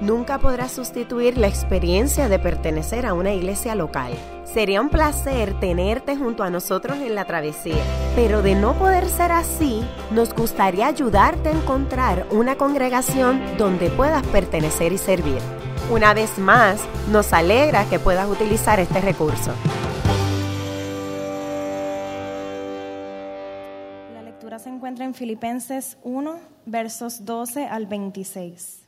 nunca podrá sustituir la experiencia de pertenecer a una iglesia local. Sería un placer tenerte junto a nosotros en la travesía, pero de no poder ser así, nos gustaría ayudarte a encontrar una congregación donde puedas pertenecer y servir. Una vez más, nos alegra que puedas utilizar este recurso. La lectura se encuentra en Filipenses 1, versos 12 al 26.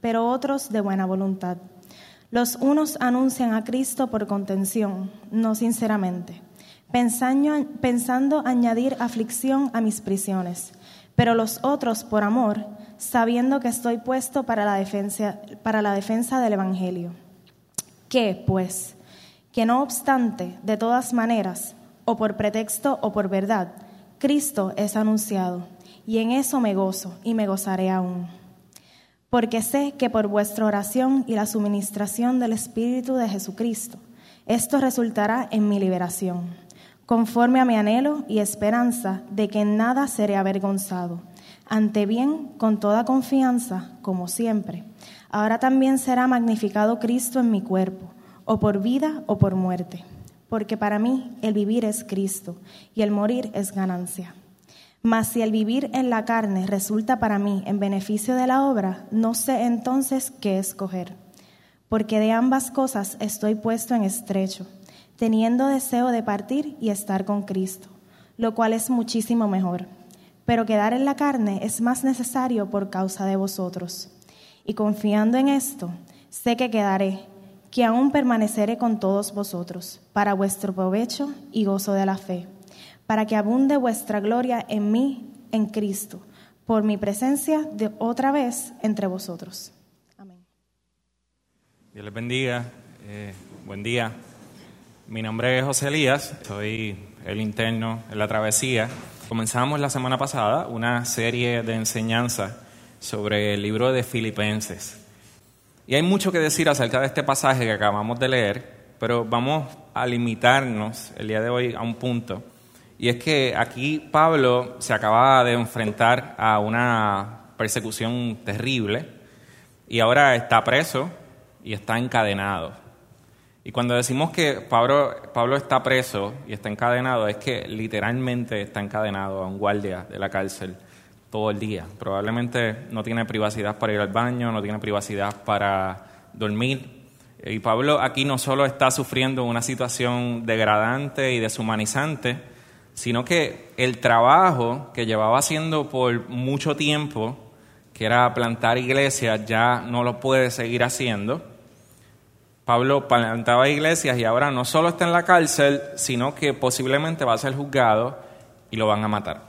pero otros de buena voluntad. Los unos anuncian a Cristo por contención, no sinceramente, pensando, añadir aflicción a mis prisiones, pero los otros por amor, sabiendo que estoy puesto para la defensa, para la defensa del Evangelio. ¿Qué, pues? Que no obstante, de todas maneras, o por pretexto o por verdad, Cristo es anunciado, y en eso me gozo y me gozaré aún porque sé que por vuestra oración y la suministración del Espíritu de Jesucristo, esto resultará en mi liberación, conforme a mi anhelo y esperanza de que en nada seré avergonzado, ante bien, con toda confianza, como siempre. Ahora también será magnificado Cristo en mi cuerpo, o por vida o por muerte, porque para mí el vivir es Cristo y el morir es ganancia. Mas si el vivir en la carne resulta para mí en beneficio de la obra, no sé entonces qué escoger. Porque de ambas cosas estoy puesto en estrecho, teniendo deseo de partir y estar con Cristo, lo cual es muchísimo mejor. Pero quedar en la carne es más necesario por causa de vosotros. Y confiando en esto, sé que quedaré, que aún permaneceré con todos vosotros, para vuestro provecho y gozo de la fe para que abunde vuestra gloria en mí, en Cristo, por mi presencia de otra vez entre vosotros. Amén. Dios les bendiga. Eh, buen día. Mi nombre es José Elías, soy el interno en la travesía. Comenzamos la semana pasada una serie de enseñanzas sobre el libro de Filipenses. Y hay mucho que decir acerca de este pasaje que acabamos de leer, pero vamos a limitarnos el día de hoy a un punto y es que aquí Pablo se acaba de enfrentar a una persecución terrible y ahora está preso y está encadenado. Y cuando decimos que Pablo, Pablo está preso y está encadenado, es que literalmente está encadenado a un guardia de la cárcel todo el día. Probablemente no tiene privacidad para ir al baño, no tiene privacidad para dormir. Y Pablo aquí no solo está sufriendo una situación degradante y deshumanizante, sino que el trabajo que llevaba haciendo por mucho tiempo, que era plantar iglesias, ya no lo puede seguir haciendo. Pablo plantaba iglesias y ahora no solo está en la cárcel, sino que posiblemente va a ser juzgado y lo van a matar.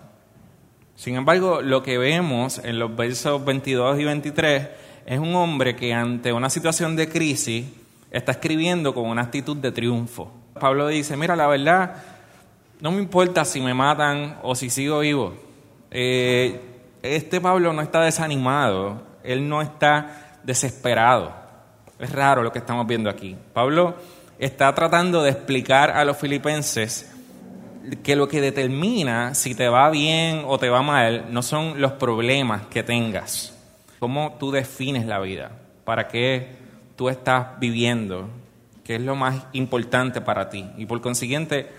Sin embargo, lo que vemos en los versos 22 y 23 es un hombre que ante una situación de crisis está escribiendo con una actitud de triunfo. Pablo dice, mira, la verdad, no me importa si me matan o si sigo vivo. Eh, este Pablo no está desanimado, él no está desesperado. Es raro lo que estamos viendo aquí. Pablo está tratando de explicar a los filipenses que lo que determina si te va bien o te va mal no son los problemas que tengas, cómo tú defines la vida, para qué tú estás viviendo, qué es lo más importante para ti. Y por consiguiente,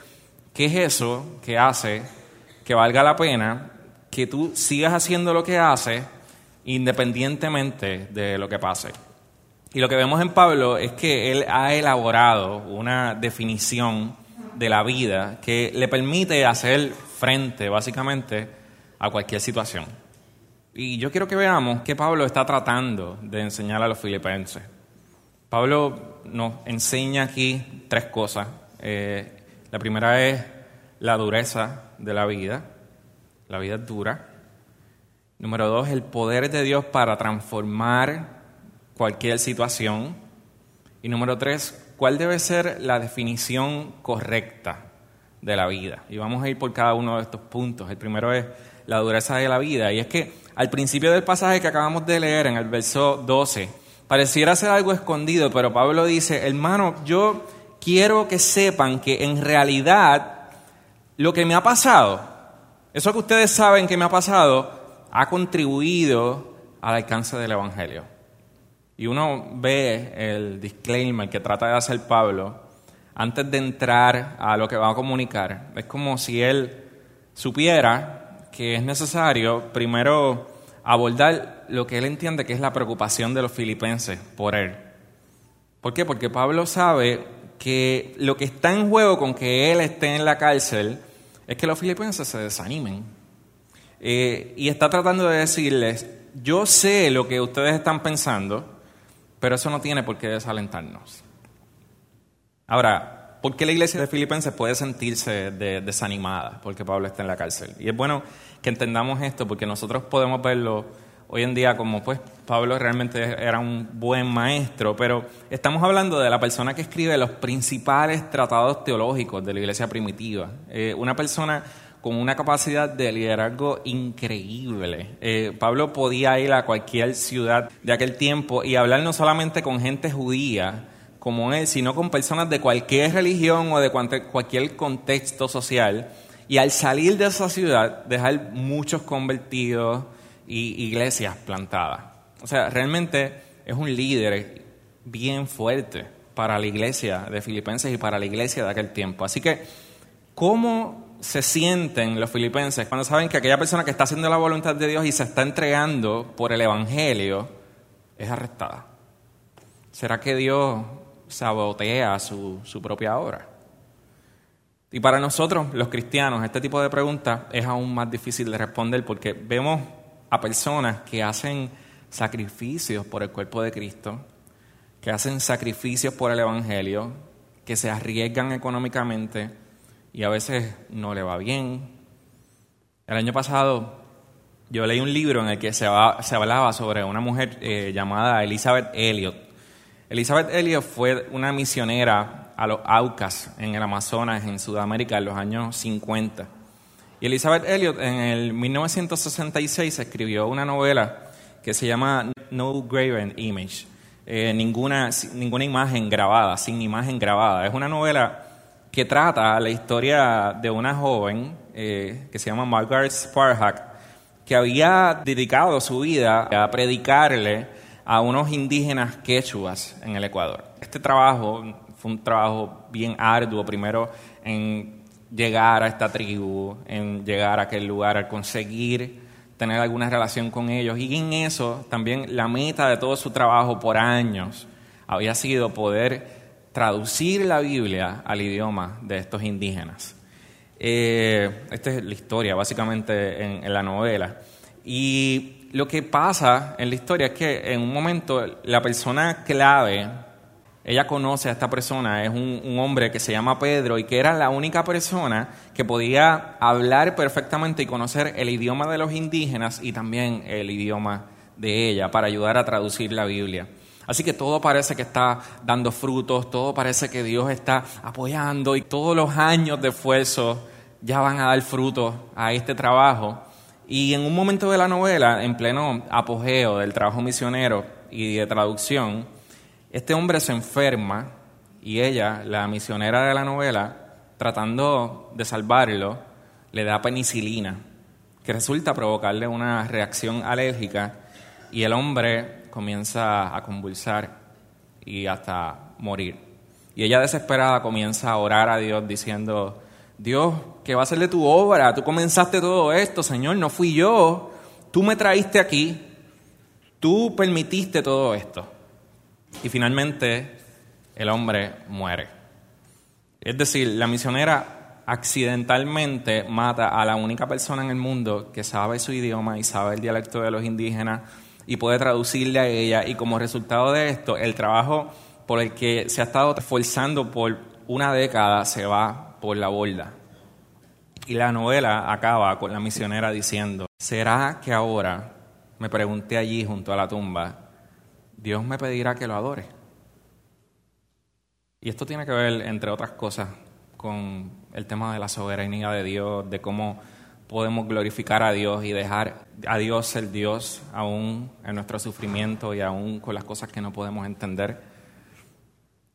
¿Qué es eso que hace que valga la pena que tú sigas haciendo lo que haces independientemente de lo que pase? Y lo que vemos en Pablo es que él ha elaborado una definición de la vida que le permite hacer frente básicamente a cualquier situación. Y yo quiero que veamos que Pablo está tratando de enseñar a los filipenses. Pablo nos enseña aquí tres cosas. Eh, la primera es la dureza de la vida. La vida es dura. Número dos, el poder de Dios para transformar cualquier situación. Y número tres, cuál debe ser la definición correcta de la vida. Y vamos a ir por cada uno de estos puntos. El primero es la dureza de la vida. Y es que al principio del pasaje que acabamos de leer, en el verso 12, pareciera ser algo escondido, pero Pablo dice, hermano, yo quiero que sepan que en realidad lo que me ha pasado, eso que ustedes saben que me ha pasado, ha contribuido al alcance del Evangelio. Y uno ve el disclaimer que trata de hacer Pablo antes de entrar a lo que va a comunicar. Es como si él supiera que es necesario primero abordar lo que él entiende que es la preocupación de los filipenses por él. ¿Por qué? Porque Pablo sabe que lo que está en juego con que él esté en la cárcel es que los filipenses se desanimen eh, y está tratando de decirles, yo sé lo que ustedes están pensando, pero eso no tiene por qué desalentarnos. Ahora, ¿por qué la iglesia de Filipenses puede sentirse desanimada porque Pablo está en la cárcel? Y es bueno que entendamos esto porque nosotros podemos verlo hoy en día como pues Pablo realmente era un buen maestro, pero estamos hablando de la persona que escribe los principales tratados teológicos de la iglesia primitiva. Eh, una persona con una capacidad de liderazgo increíble. Eh, Pablo podía ir a cualquier ciudad de aquel tiempo y hablar no solamente con gente judía como él, sino con personas de cualquier religión o de cualquier contexto social. Y al salir de esa ciudad, dejar muchos convertidos y iglesias plantadas. O sea, realmente es un líder bien fuerte para la iglesia de Filipenses y para la iglesia de aquel tiempo. Así que, ¿cómo se sienten los filipenses cuando saben que aquella persona que está haciendo la voluntad de Dios y se está entregando por el Evangelio es arrestada? ¿Será que Dios sabotea su, su propia obra? Y para nosotros, los cristianos, este tipo de preguntas es aún más difícil de responder porque vemos a personas que hacen sacrificios por el cuerpo de Cristo, que hacen sacrificios por el Evangelio, que se arriesgan económicamente, y a veces no le va bien. El año pasado yo leí un libro en el que se, hablaba sobre una mujer eh, llamada Elizabeth Elliot. Elizabeth Elliot fue una misionera a los Aucas en el Amazonas, en Sudamérica, en los años 50. Y Elizabeth Elliot en el 1966 escribió una novela que se llama No Graven Image, eh, ninguna, ninguna imagen grabada, sin imagen grabada. Es una novela que trata la historia de una joven eh, que se llama Margaret Sparhack, que había dedicado su vida a predicarle a unos indígenas quechuas en el Ecuador. Este trabajo fue un trabajo bien arduo, primero en llegar a esta tribu, en llegar a aquel lugar, al conseguir tener alguna relación con ellos. Y en eso también la meta de todo su trabajo por años había sido poder traducir la Biblia al idioma de estos indígenas. Eh, esta es la historia, básicamente, en, la novela. Y lo que pasa en la historia es que en un momento la persona clave, ella conoce a esta persona, es un, hombre que se llama Pedro y que era la única persona que podía hablar perfectamente y conocer el idioma de los indígenas y también el idioma de ella para ayudar a traducir la Biblia. Así que todo parece que está dando frutos, todo parece que Dios está apoyando y todos los años de esfuerzo ya van a dar frutos a este trabajo. Y en un momento de la novela, en pleno apogeo del trabajo misionero y de traducción, este hombre se enferma y ella, la misionera de la novela, tratando de salvarlo, le da penicilina, que resulta provocarle una reacción alérgica y el hombre comienza a convulsar y hasta morir. Y ella desesperada comienza a orar a Dios diciendo, Dios, ¿qué va a ser de tu obra? Tú comenzaste todo esto, Señor, no fui yo. Tú me traíste aquí. Tú permitiste todo esto. Y finalmente el hombre muere. Es decir, la misionera accidentalmente mata a la única persona en el mundo que sabe su idioma y sabe el dialecto de los indígenas y puede traducirle a ella. Y como resultado de esto, el trabajo por el que se ha estado esforzando por una década se va por la borda. Y la novela acaba con la misionera diciendo, ¿será que ahora, me pregunté allí junto a la tumba, Dios me pedirá que lo adore? Y esto tiene que ver, entre otras cosas, con el tema de la soberanía de Dios, de cómo podemos glorificar a Dios y dejar a Dios ser Dios aún en nuestro sufrimiento y aún con las cosas que no podemos entender.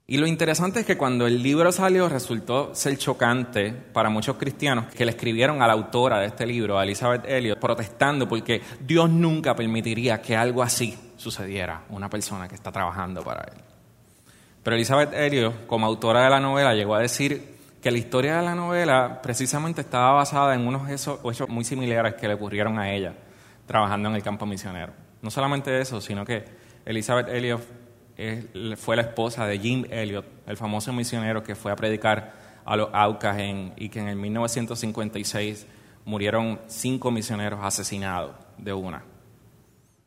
Y lo interesante es que cuando el libro salió resultó ser chocante para muchos cristianos que le escribieron a la autora de este libro, a Elizabeth Elliot, protestando porque Dios nunca permitiría que algo así sucediera una persona que está trabajando para él. Pero Elizabeth Elliot, como autora de la novela, llegó a decir que la historia de la novela precisamente estaba basada en unos hechos muy similares que le ocurrieron a ella trabajando en el campo misionero. No solamente eso, sino que Elizabeth Elliot fue la esposa de Jim Elliot, el famoso misionero que fue a predicar a los Aucas y que en el 1956 murieron cinco misioneros asesinados de una.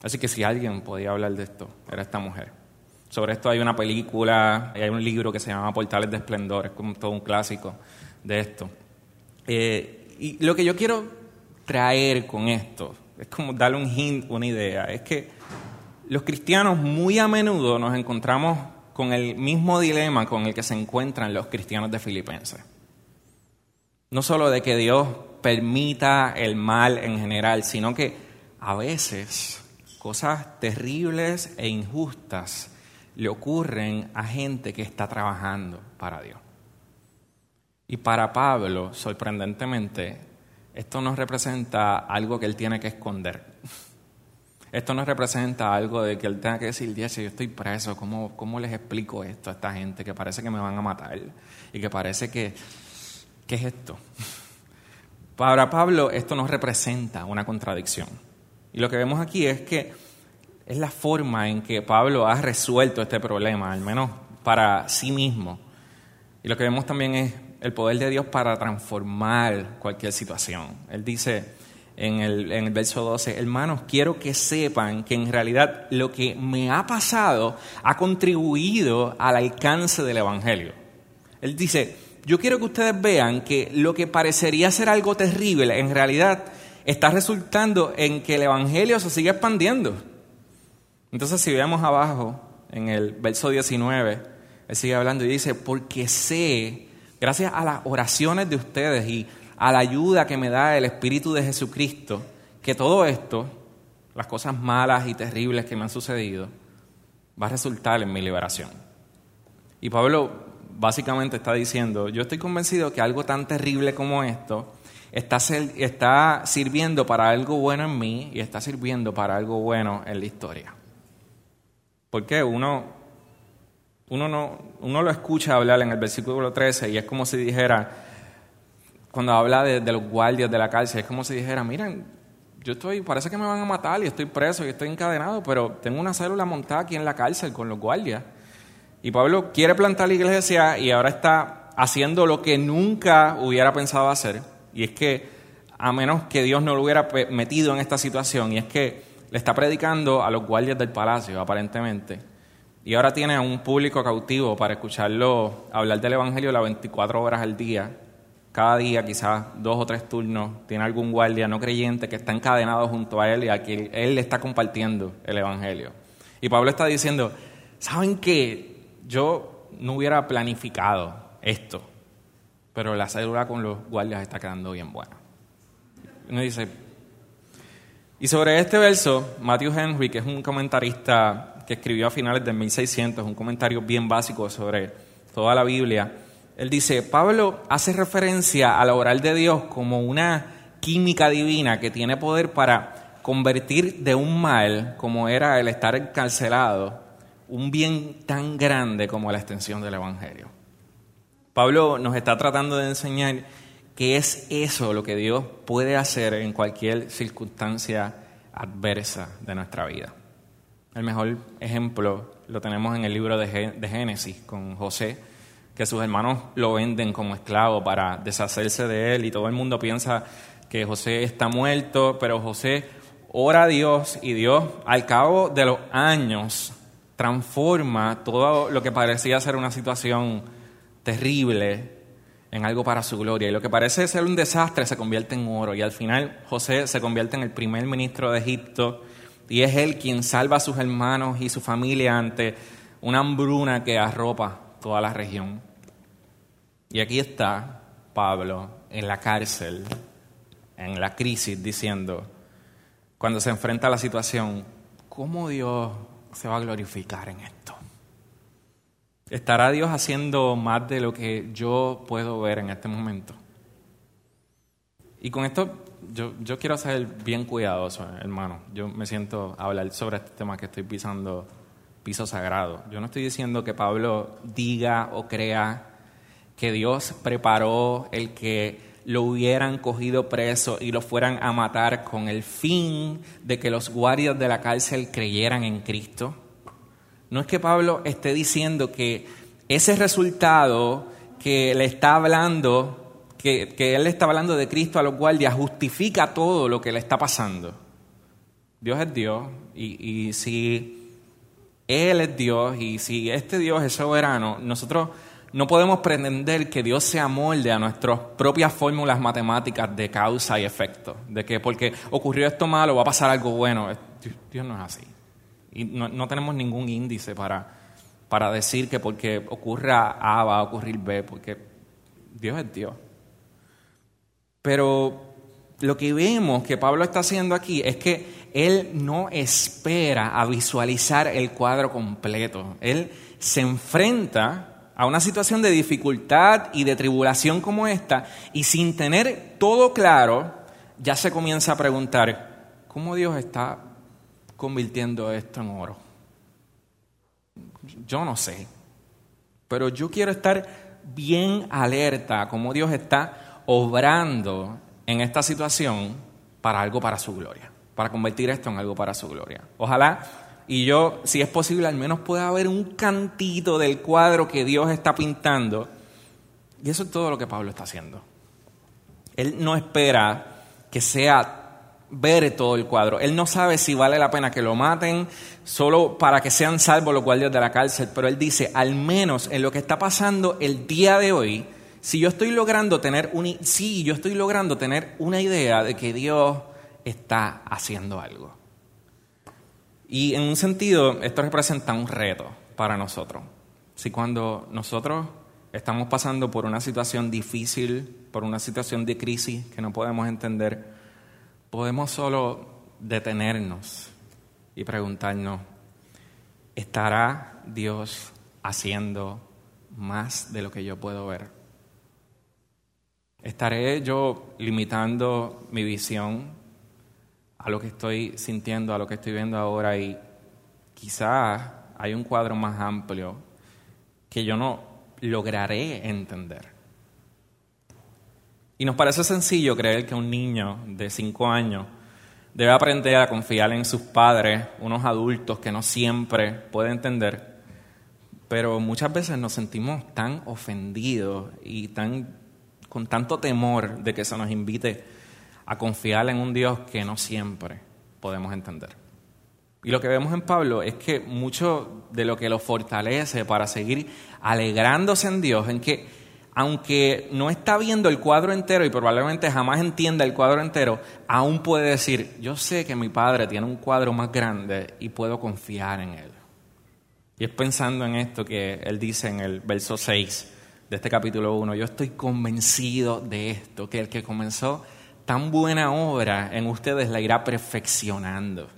Así que si alguien podía hablar de esto, era esta mujer. Sobre esto hay una película, hay un libro que se llama Portales de Esplendor, es como todo un clásico de esto. Eh, y lo que yo quiero traer con esto, es como darle un hint, una idea, es que los cristianos muy a menudo nos encontramos con el mismo dilema con el que se encuentran los cristianos de Filipenses. No solo de que Dios permita el mal en general, sino que a veces cosas terribles e injustas le ocurren a gente que está trabajando para Dios. Y para Pablo, sorprendentemente, esto no representa algo que él tiene que esconder. Esto no representa algo de que él tenga que decir, Dios, yo estoy preso, ¿cómo, ¿cómo les explico esto a esta gente que parece que me van a matar? Y que parece que, ¿qué es esto? Para Pablo esto no representa una contradicción. Y lo que vemos aquí es que es la forma en que Pablo ha resuelto este problema, al menos para sí mismo. Y lo que vemos también es el poder de Dios para transformar cualquier situación. Él dice en el, verso 12, hermanos, quiero que sepan que en realidad lo que me ha pasado ha contribuido al alcance del Evangelio. Él dice, yo quiero que ustedes vean que lo que parecería ser algo terrible, en realidad está resultando en que el Evangelio se sigue expandiendo. Entonces, si vemos abajo, en el verso 19, él sigue hablando y dice, porque sé, gracias a las oraciones de ustedes y a la ayuda que me da el Espíritu de Jesucristo, que todo esto, las cosas malas y terribles que me han sucedido, va a resultar en mi liberación. Y Pablo básicamente está diciendo, yo estoy convencido que algo tan terrible como esto está, está sirviendo para algo bueno en mí y está sirviendo para algo bueno en la historia. Porque uno, uno, no, uno lo escucha hablar en el versículo 13 y es como si dijera, cuando habla de, los guardias de la cárcel, es como si dijera, miren, yo estoy, parece que me van a matar y estoy preso y estoy encadenado, pero tengo una célula montada aquí en la cárcel con los guardias. Y Pablo quiere plantar la iglesia y ahora está haciendo lo que nunca hubiera pensado hacer. Y es que, a menos que Dios no lo hubiera metido en esta situación, y es que le está predicando a los guardias del palacio, aparentemente. Y ahora tiene a un público cautivo para escucharlo hablar del Evangelio las 24 horas al día. Cada día, quizás dos o tres turnos, tiene algún guardia no creyente que está encadenado junto a él y a quien él le está compartiendo el Evangelio. Y Pablo está diciendo, ¿saben qué? Yo no hubiera planificado esto, pero la célula con los guardias está quedando bien buena. uno dice, y sobre este verso, Matthew Henry, que es un comentarista que escribió a finales del 1600, un comentario bien básico sobre toda la Biblia, él dice, Pablo hace referencia a la oral de Dios como una química divina que tiene poder para convertir de un mal, como era el estar encarcelado, un bien tan grande como la extensión del Evangelio. Pablo nos está tratando de enseñar que es eso lo que Dios puede hacer en cualquier circunstancia adversa de nuestra vida. El mejor ejemplo lo tenemos en el libro de, Génesis con José, que sus hermanos lo venden como esclavo para deshacerse de él y todo el mundo piensa que José está muerto, pero José ora a Dios y Dios al cabo de los años transforma todo lo que parecía ser una situación terrible en algo para su gloria. Y lo que parece ser un desastre se convierte en oro. Y al final José se convierte en el primer ministro de Egipto y es él quien salva a sus hermanos y su familia ante una hambruna que arropa toda la región. Y aquí está Pablo en la cárcel, en la crisis, diciendo, cuando se enfrenta a la situación, ¿cómo Dios se va a glorificar en esto? ¿Estará Dios haciendo más de lo que yo puedo ver en este momento? Y con esto yo, yo quiero ser bien cuidadoso, hermano. Yo me siento a hablar sobre este tema que estoy pisando piso sagrado. Yo no estoy diciendo que Pablo diga o crea que Dios preparó el que lo hubieran cogido preso y lo fueran a matar con el fin de que los guardias de la cárcel creyeran en Cristo. No es que Pablo esté diciendo que ese resultado que le está hablando, que, que él le está hablando de Cristo a los guardias, justifica todo lo que le está pasando. Dios es Dios y, y si Él es Dios y si este Dios es soberano, nosotros no podemos pretender que Dios se amolde a nuestras propias fórmulas matemáticas de causa y efecto, de que porque ocurrió esto malo va a pasar algo bueno. Dios no es así. Y no, tenemos ningún índice para, para decir que porque ocurra A va a ocurrir B, porque Dios es Dios. Pero lo que vemos que Pablo está haciendo aquí es que él no espera a visualizar el cuadro completo. Él se enfrenta a una situación de dificultad y de tribulación como esta, y sin tener todo claro, ya se comienza a preguntar, ¿cómo Dios está convirtiendo esto en oro? Yo no sé, pero yo quiero estar bien alerta a cómo Dios está obrando en esta situación para algo para su gloria, para convertir esto en algo para su gloria. Ojalá y yo, si es posible, al menos pueda ver un cantito del cuadro que Dios está pintando. Y eso es todo lo que Pablo está haciendo. Él no espera que sea ver todo el cuadro. Él no sabe si vale la pena que lo maten solo para que sean salvos los guardias de la cárcel, pero él dice, al menos en lo que está pasando el día de hoy, si yo estoy logrando tener un, sí, yo estoy logrando tener una idea de que Dios está haciendo algo. Y en un sentido, esto representa un reto para nosotros. Si cuando nosotros estamos pasando por una situación difícil, por una situación de crisis que no podemos entender, podemos solo detenernos y preguntarnos, ¿estará Dios haciendo más de lo que yo puedo ver? ¿Estaré yo limitando mi visión a lo que estoy sintiendo, a lo que estoy viendo ahora y quizás hay un cuadro más amplio que yo no lograré entender. Y nos parece sencillo creer que un niño de cinco años debe aprender a confiar en sus padres, unos adultos que no siempre puede entender, pero muchas veces nos sentimos tan ofendidos y tan, con tanto temor de que se nos invite a confiar en un Dios que no siempre podemos entender. Y lo que vemos en Pablo es que mucho de lo que lo fortalece para seguir alegrándose en Dios, en que aunque no está viendo el cuadro entero y probablemente jamás entienda el cuadro entero, aún puede decir, yo sé que mi padre tiene un cuadro más grande y puedo confiar en él. Y es pensando en esto que él dice en el verso 6 de este capítulo 1, yo estoy convencido de esto, que el que comenzó tan buena obra en ustedes la irá perfeccionando.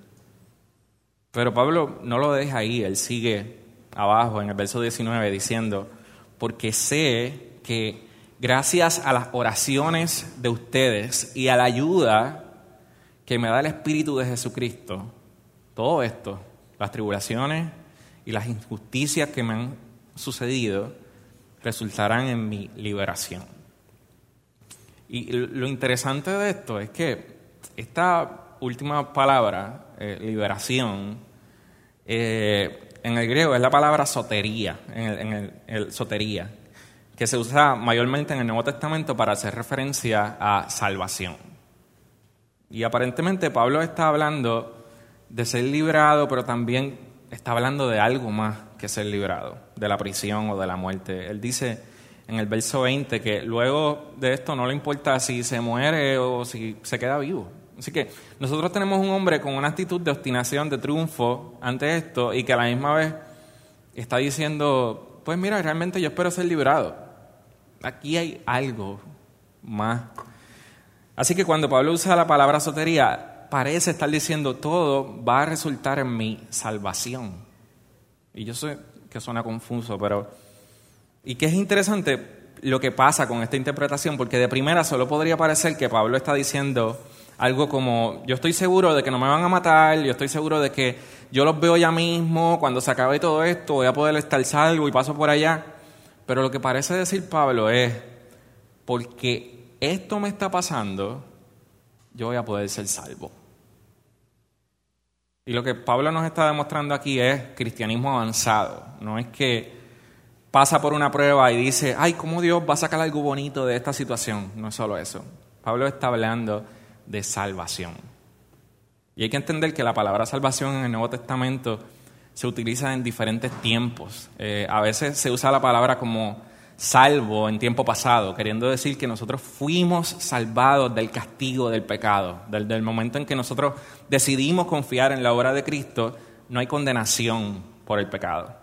Pero Pablo no lo deja ahí, él sigue abajo en el verso 19 diciendo, porque sé que gracias a las oraciones de ustedes y a la ayuda que me da el Espíritu de Jesucristo, todo esto, las tribulaciones y las injusticias que me han sucedido, resultarán en mi liberación. Y lo interesante de esto es que esta última palabra, eh, liberación, eh, en el griego es la palabra sotería, en el, sotería, que se usa mayormente en el Nuevo Testamento para hacer referencia a salvación. Y aparentemente Pablo está hablando de ser librado, pero también está hablando de algo más que ser librado, de la prisión o de la muerte. Él dice en el verso 20 que luego de esto no le importa si se muere o si se queda vivo. Así que nosotros tenemos un hombre con una actitud de obstinación, de triunfo ante esto y que a la misma vez está diciendo, pues mira, realmente yo espero ser librado aquí hay algo más. Así que cuando Pablo usa la palabra sotería, parece estar diciendo todo va a resultar en mi salvación. Y yo sé que suena confuso, pero... Y que es interesante lo que pasa con esta interpretación, porque de primera solo podría parecer que Pablo está diciendo algo como, yo estoy seguro de que no me van a matar, yo estoy seguro de que yo los veo ya mismo, cuando se acabe todo esto voy a poder estar salvo y paso por allá. Pero lo que parece decir Pablo es, porque esto me está pasando, yo voy a poder ser salvo. Y lo que Pablo nos está demostrando aquí es cristianismo avanzado. No es que pasa por una prueba y dice, ay, ¿cómo Dios va a sacar algo bonito de esta situación? No es solo eso. Pablo está hablando de salvación. Y hay que entender que la palabra salvación en el Nuevo Testamento se utiliza en diferentes tiempos. Eh, a veces se usa la palabra como salvo en tiempo pasado, queriendo decir que nosotros fuimos salvados del castigo del pecado. Desde el momento en que nosotros decidimos confiar en la obra de Cristo, no hay condenación por el pecado.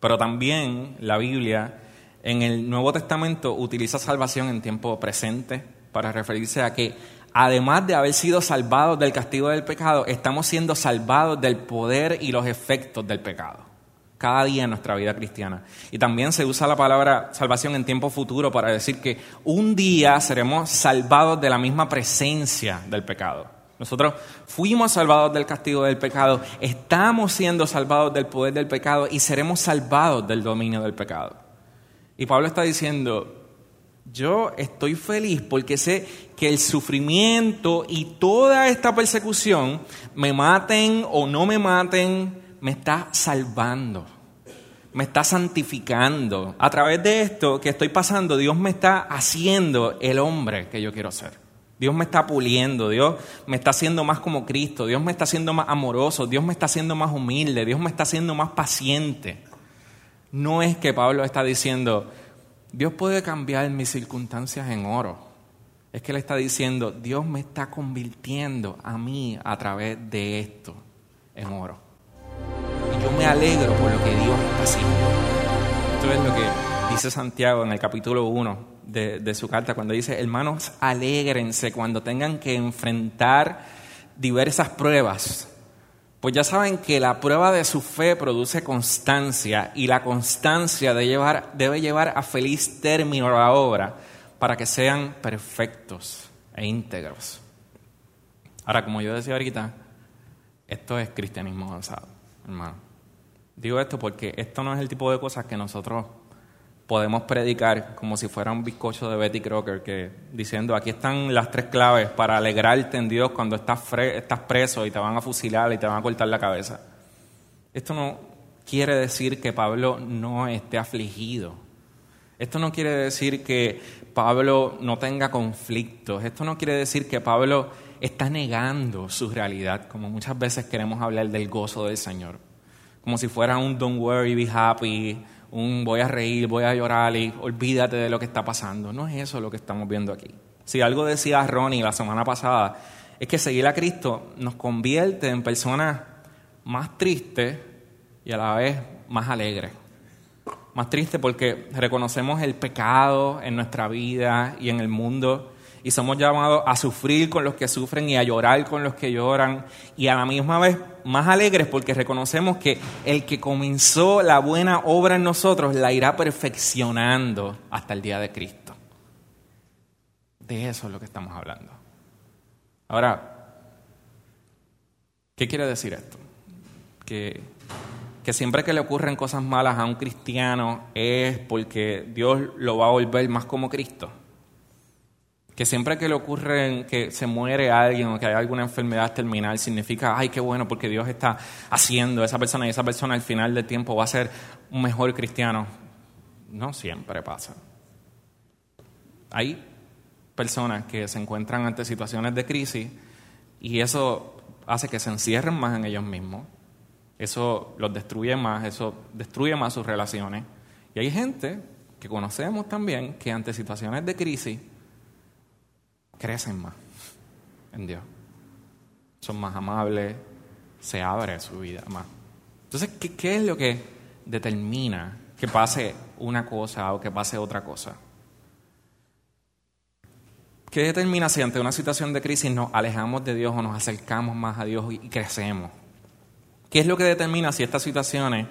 Pero también la Biblia en el Nuevo Testamento utiliza salvación en tiempo presente para referirse a que además de haber sido salvados del castigo del pecado, estamos siendo salvados del poder y los efectos del pecado. Cada día en nuestra vida cristiana. Y también se usa la palabra salvación en tiempo futuro para decir que un día seremos salvados de la misma presencia del pecado. Nosotros fuimos salvados del castigo del pecado, estamos siendo salvados del poder del pecado y seremos salvados del dominio del pecado. Y Pablo está diciendo, yo estoy feliz porque sé que el sufrimiento y toda esta persecución, me maten o no me maten, me está salvando, me está santificando. A través de esto que estoy pasando, Dios me está haciendo el hombre que yo quiero ser. Dios me está puliendo, Dios me está haciendo más como Cristo, Dios me está haciendo más amoroso, Dios me está haciendo más humilde, Dios me está haciendo más paciente. No es que Pablo está diciendo, Dios puede cambiar mis circunstancias en oro. Es que Él está diciendo, Dios me está convirtiendo a mí a través de esto en oro. Y yo me alegro por lo que Dios está haciendo. Esto es lo que dice Santiago en el capítulo 1 de, de su carta, cuando dice, hermanos, alégrense cuando tengan que enfrentar diversas pruebas pues ya saben que la prueba de su fe produce constancia y la constancia debe llevar, debe llevar a feliz término la obra para que sean perfectos e íntegros. Ahora, como yo decía ahorita, esto es cristianismo avanzado, hermano. Digo esto porque esto no es el tipo de cosas que nosotros podemos predicar como si fuera un bizcocho de Betty Crocker, que diciendo, aquí están las tres claves para alegrarte en Dios cuando estás, estás preso y te van a fusilar y te van a cortar la cabeza. Esto no quiere decir que Pablo no esté afligido. Esto no quiere decir que Pablo no tenga conflictos. Esto no quiere decir que Pablo está negando su realidad, como muchas veces queremos hablar del gozo del Señor. Como si fuera un don't worry, be happy, un voy a reír, voy a llorar y olvídate de lo que está pasando. No es eso lo que estamos viendo aquí. Si algo decía Ronnie la semana pasada, es que seguir a Cristo nos convierte en personas más tristes y a la vez más alegres. Más tristes porque reconocemos el pecado en nuestra vida y en el mundo y somos llamados a sufrir con los que sufren y a llorar con los que lloran y a la misma vez más alegres porque reconocemos que el que comenzó la buena obra en nosotros la irá perfeccionando hasta el día de Cristo. De eso es lo que estamos hablando. Ahora, ¿qué quiere decir esto? Que, que siempre que le ocurren cosas malas a un cristiano es porque Dios lo va a volver más como Cristo que siempre que le ocurre que se muere alguien o que hay alguna enfermedad terminal, significa, ay, qué bueno, porque Dios está haciendo esa persona y esa persona al final del tiempo va a ser un mejor cristiano. no siempre pasa. Hay personas que se encuentran ante situaciones de crisis y eso hace que se encierren más en ellos mismos. Eso los destruye más, eso destruye más sus relaciones. Y hay gente que conocemos también que ante situaciones de crisis crecen más en Dios. Son más amables, se abre su vida más. Entonces, ¿qué, es lo que determina que pase una cosa o que pase otra cosa? ¿Qué determina si ante una situación de crisis nos alejamos de Dios o nos acercamos más a Dios y crecemos? ¿Qué es lo que determina si estas situaciones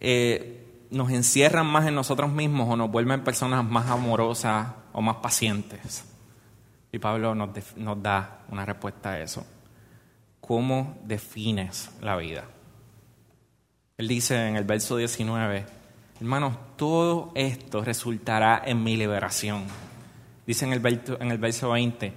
eh, nos encierran más en nosotros mismos o nos vuelven personas más amorosas o más pacientes? Y Pablo nos, da una respuesta a eso. ¿Cómo defines la vida? Él dice en el verso 19, hermanos, todo esto resultará en mi liberación Dice en el, verso, en el verso 20,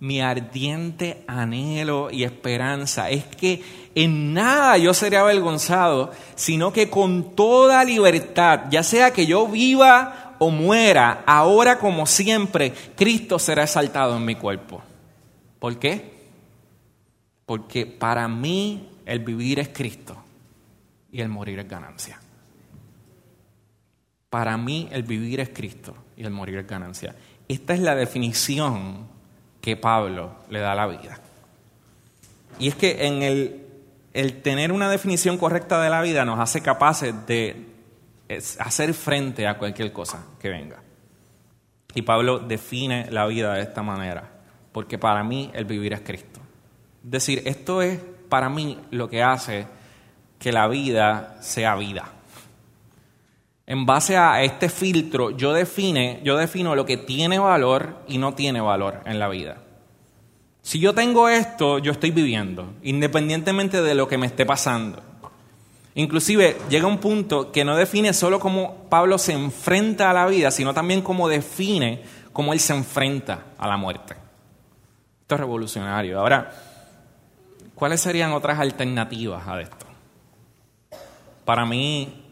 mi ardiente anhelo y esperanza es que en nada yo seré avergonzado, sino que con toda libertad, ya sea que yo viva o muera, ahora como siempre, Cristo será exaltado en mi cuerpo. ¿Por qué? Porque para mí el vivir es Cristo y el morir es ganancia. Para mí el vivir es Cristo y el morir es ganancia. Esta es la definición que Pablo le da a la vida. Y es que en el, el tener una definición correcta de la vida nos hace capaces de hacer frente a cualquier cosa que venga. Y Pablo define la vida de esta manera, porque para mí el vivir es Cristo. Es decir, esto es para mí lo que hace que la vida sea vida en base a este filtro, yo, define, yo defino lo que tiene valor y no tiene valor en la vida. Si yo tengo esto, yo estoy viviendo, independientemente de lo que me esté pasando. Inclusive llega un punto que no define solo cómo Pablo se enfrenta a la vida, sino también cómo define cómo él se enfrenta a la muerte. Esto es revolucionario. Ahora, ¿cuáles serían otras alternativas a esto? Para mí,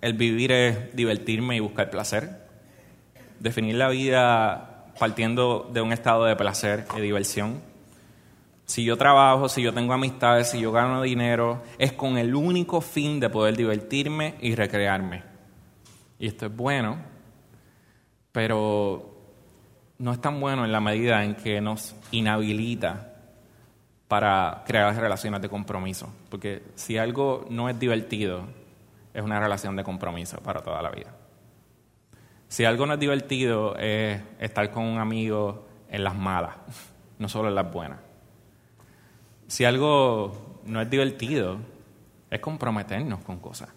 el vivir es divertirme y buscar placer. Definir la vida partiendo de un estado de placer y diversión. Si yo trabajo, si yo tengo amistades, si yo gano dinero, es con el único fin de poder divertirme y recrearme. Y esto es bueno, pero no es tan bueno en la medida en que nos inhabilita para crear relaciones de compromiso. Porque si algo no es divertido, es una relación de compromiso para toda la vida. Si algo no es divertido es estar con un amigo en las malas, no solo en las buenas. Si algo no es divertido es comprometernos con cosas.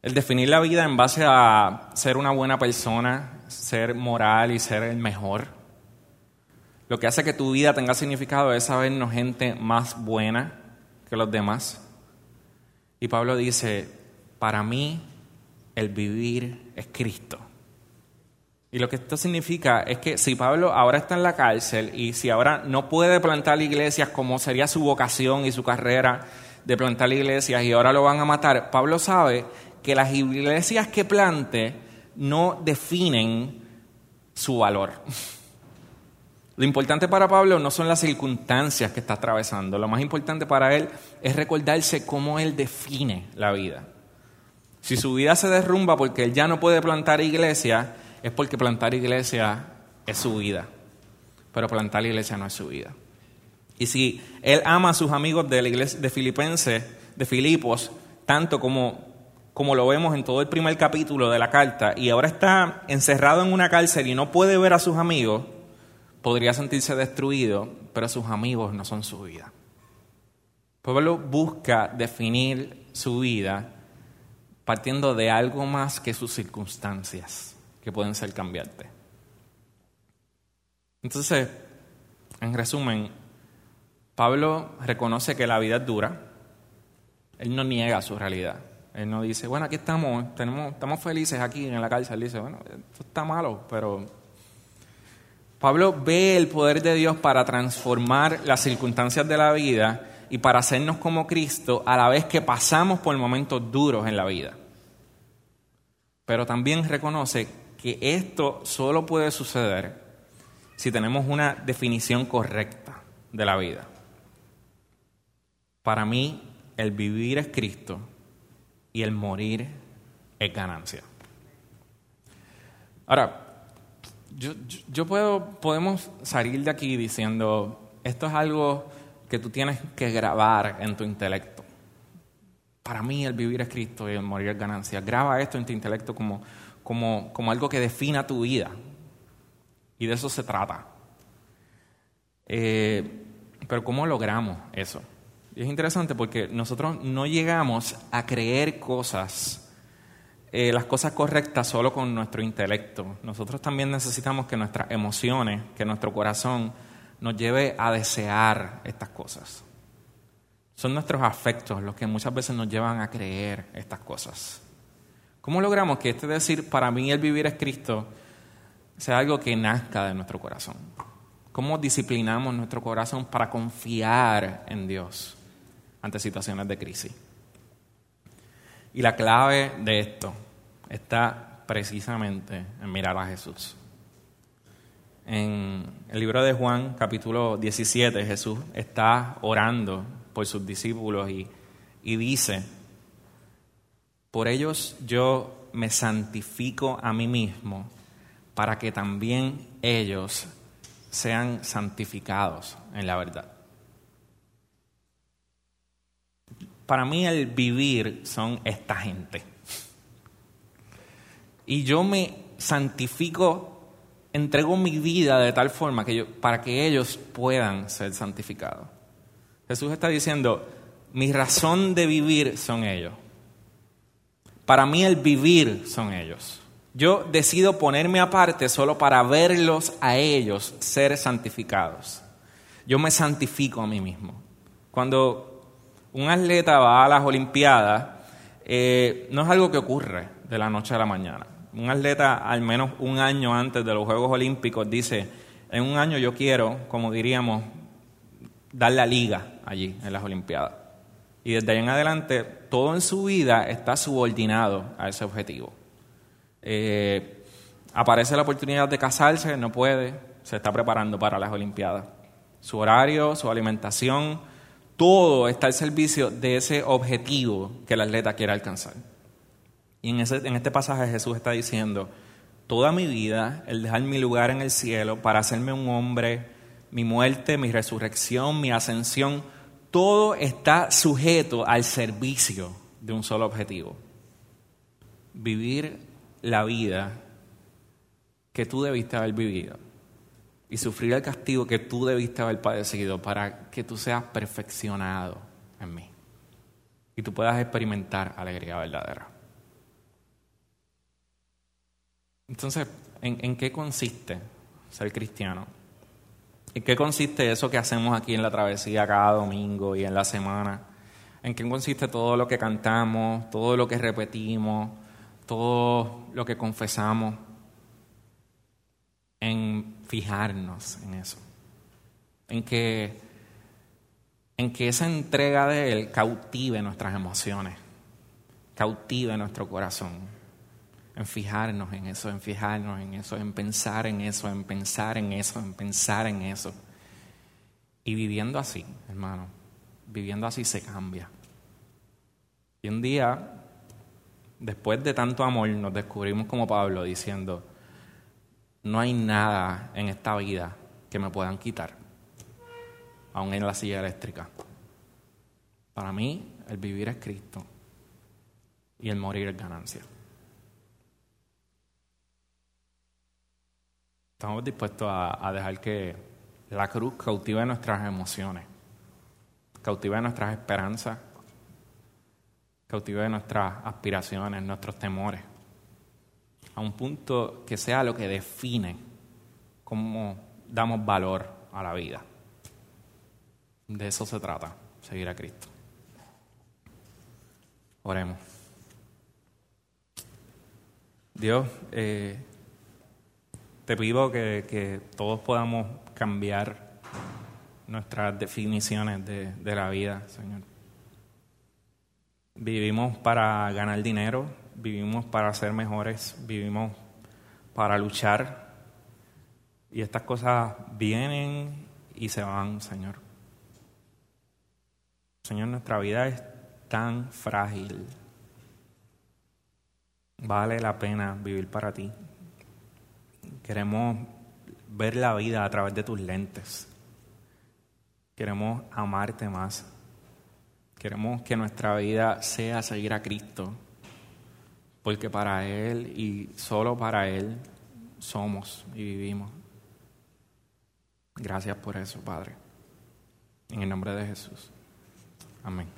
El definir la vida en base a ser una buena persona, ser moral y ser el mejor, lo que hace que tu vida tenga significado es sabernos gente más buena que los demás y Pablo dice, para mí el vivir es Cristo. Y lo que esto significa es que si Pablo ahora está en la cárcel y si ahora no puede plantar iglesias como sería su vocación y su carrera de plantar iglesias y ahora lo van a matar, Pablo sabe que las iglesias que plante no definen su valor. Lo importante para Pablo no son las circunstancias que está atravesando, lo más importante para él es recordarse cómo él define la vida. Si su vida se derrumba porque él ya no puede plantar iglesia, es porque plantar iglesia es su vida, pero plantar iglesia no es su vida. Y si él ama a sus amigos de la iglesia de Filipenses, de Filipos, tanto como, como lo vemos en todo el primer capítulo de la carta, y ahora está encerrado en una cárcel y no puede ver a sus amigos, podría sentirse destruido, pero sus amigos no son su vida. Pablo busca definir su vida partiendo de algo más que sus circunstancias, que pueden ser cambiantes. Entonces, en resumen, Pablo reconoce que la vida es dura. Él no niega su realidad. Él no dice, bueno, aquí estamos, tenemos, estamos felices aquí en la cárcel. Él dice, bueno, esto está malo, pero Pablo ve el poder de Dios para transformar las circunstancias de la vida y para hacernos como Cristo a la vez que pasamos por momentos duros en la vida. pero también reconoce que esto solo puede suceder si tenemos una definición correcta de la vida. Para mí, el vivir es Cristo y el morir es ganancia. Ahora, yo, puedo, podemos salir de aquí diciendo, esto es algo que tú tienes que grabar en tu intelecto. Para mí el vivir es Cristo y el morir es ganancia. Graba esto en tu intelecto como, como, como algo que defina tu vida. Y de eso se trata. Eh, pero ¿cómo logramos eso? Y es interesante porque nosotros no llegamos a creer cosas eh, las cosas correctas solo con nuestro intelecto. Nosotros también necesitamos que nuestras emociones, que nuestro corazón nos lleve a desear estas cosas. Son nuestros afectos los que muchas veces nos llevan a creer estas cosas. ¿Cómo logramos que este decir, para mí el vivir es Cristo, sea algo que nazca de nuestro corazón? ¿Cómo disciplinamos nuestro corazón para confiar en Dios ante situaciones de crisis? Y la clave de esto está precisamente en mirar a Jesús. En el libro de Juan, capítulo 17, Jesús está orando por sus discípulos y, y dice, por ellos yo me santifico a mí mismo para que también ellos sean santificados en la verdad. Para mí el vivir son esta gente. Y yo me santifico, entrego mi vida de tal forma que yo, para que ellos puedan ser santificados. Jesús está diciendo, mi razón de vivir son ellos. Para mí el vivir son ellos. Yo decido ponerme aparte solo para verlos a ellos ser santificados. Yo me santifico a mí mismo. Cuando un atleta va a las Olimpiadas, eh, no es algo que ocurre de la noche a la mañana. Un atleta, al menos un año antes de los Juegos Olímpicos, dice, en un año yo quiero, como diríamos, dar la liga allí en las Olimpiadas. Y desde ahí en adelante, todo en su vida está subordinado a ese objetivo. Eh, aparece la oportunidad de casarse, no puede, se está preparando para las Olimpiadas. Su horario, su alimentación, todo está al servicio de ese objetivo que el atleta quiere alcanzar. Y en, ese, en este pasaje Jesús está diciendo, toda mi vida, el dejar mi lugar en el cielo para hacerme un hombre, mi muerte, mi resurrección, mi ascensión, todo está sujeto al servicio de un solo objetivo. Vivir la vida que tú debiste haber vivido y sufrir el castigo que tú debiste haber padecido para que tú seas perfeccionado en mí y tú puedas experimentar alegría verdadera. Entonces, ¿en, ¿en, qué consiste ser cristiano? ¿En qué consiste eso que hacemos aquí en la travesía cada domingo y en la semana? ¿En qué consiste todo lo que cantamos, todo lo que repetimos, todo lo que confesamos? en fijarnos en eso, en que, en que esa entrega de Él cautive nuestras emociones, cautive nuestro corazón, en fijarnos en eso, en fijarnos en eso, en pensar en eso, en pensar en eso, en pensar en eso. Y viviendo así, hermano, viviendo así se cambia. Y un día, después de tanto amor, nos descubrimos como Pablo diciendo, no hay nada en esta vida que me puedan quitar, aún en la silla eléctrica. Para mí, el vivir es Cristo y el morir es ganancia. Estamos dispuestos a, dejar que la cruz cautive nuestras emociones, cautive nuestras esperanzas, cautive nuestras aspiraciones, nuestros temores a un punto que sea lo que define cómo damos valor a la vida. De eso se trata, seguir a Cristo. Oremos. Dios, eh, te pido que, que, todos podamos cambiar nuestras definiciones de, de la vida, Señor. Vivimos para ganar dinero, vivimos para ser mejores, vivimos para luchar. Y estas cosas vienen y se van, Señor. Señor, nuestra vida es tan frágil. Vale la pena vivir para ti. Queremos ver la vida a través de tus lentes. Queremos amarte más. Queremos que nuestra vida sea seguir a Cristo. Porque para Él y solo para Él somos y vivimos. Gracias por eso, Padre. En el nombre de Jesús. Amén.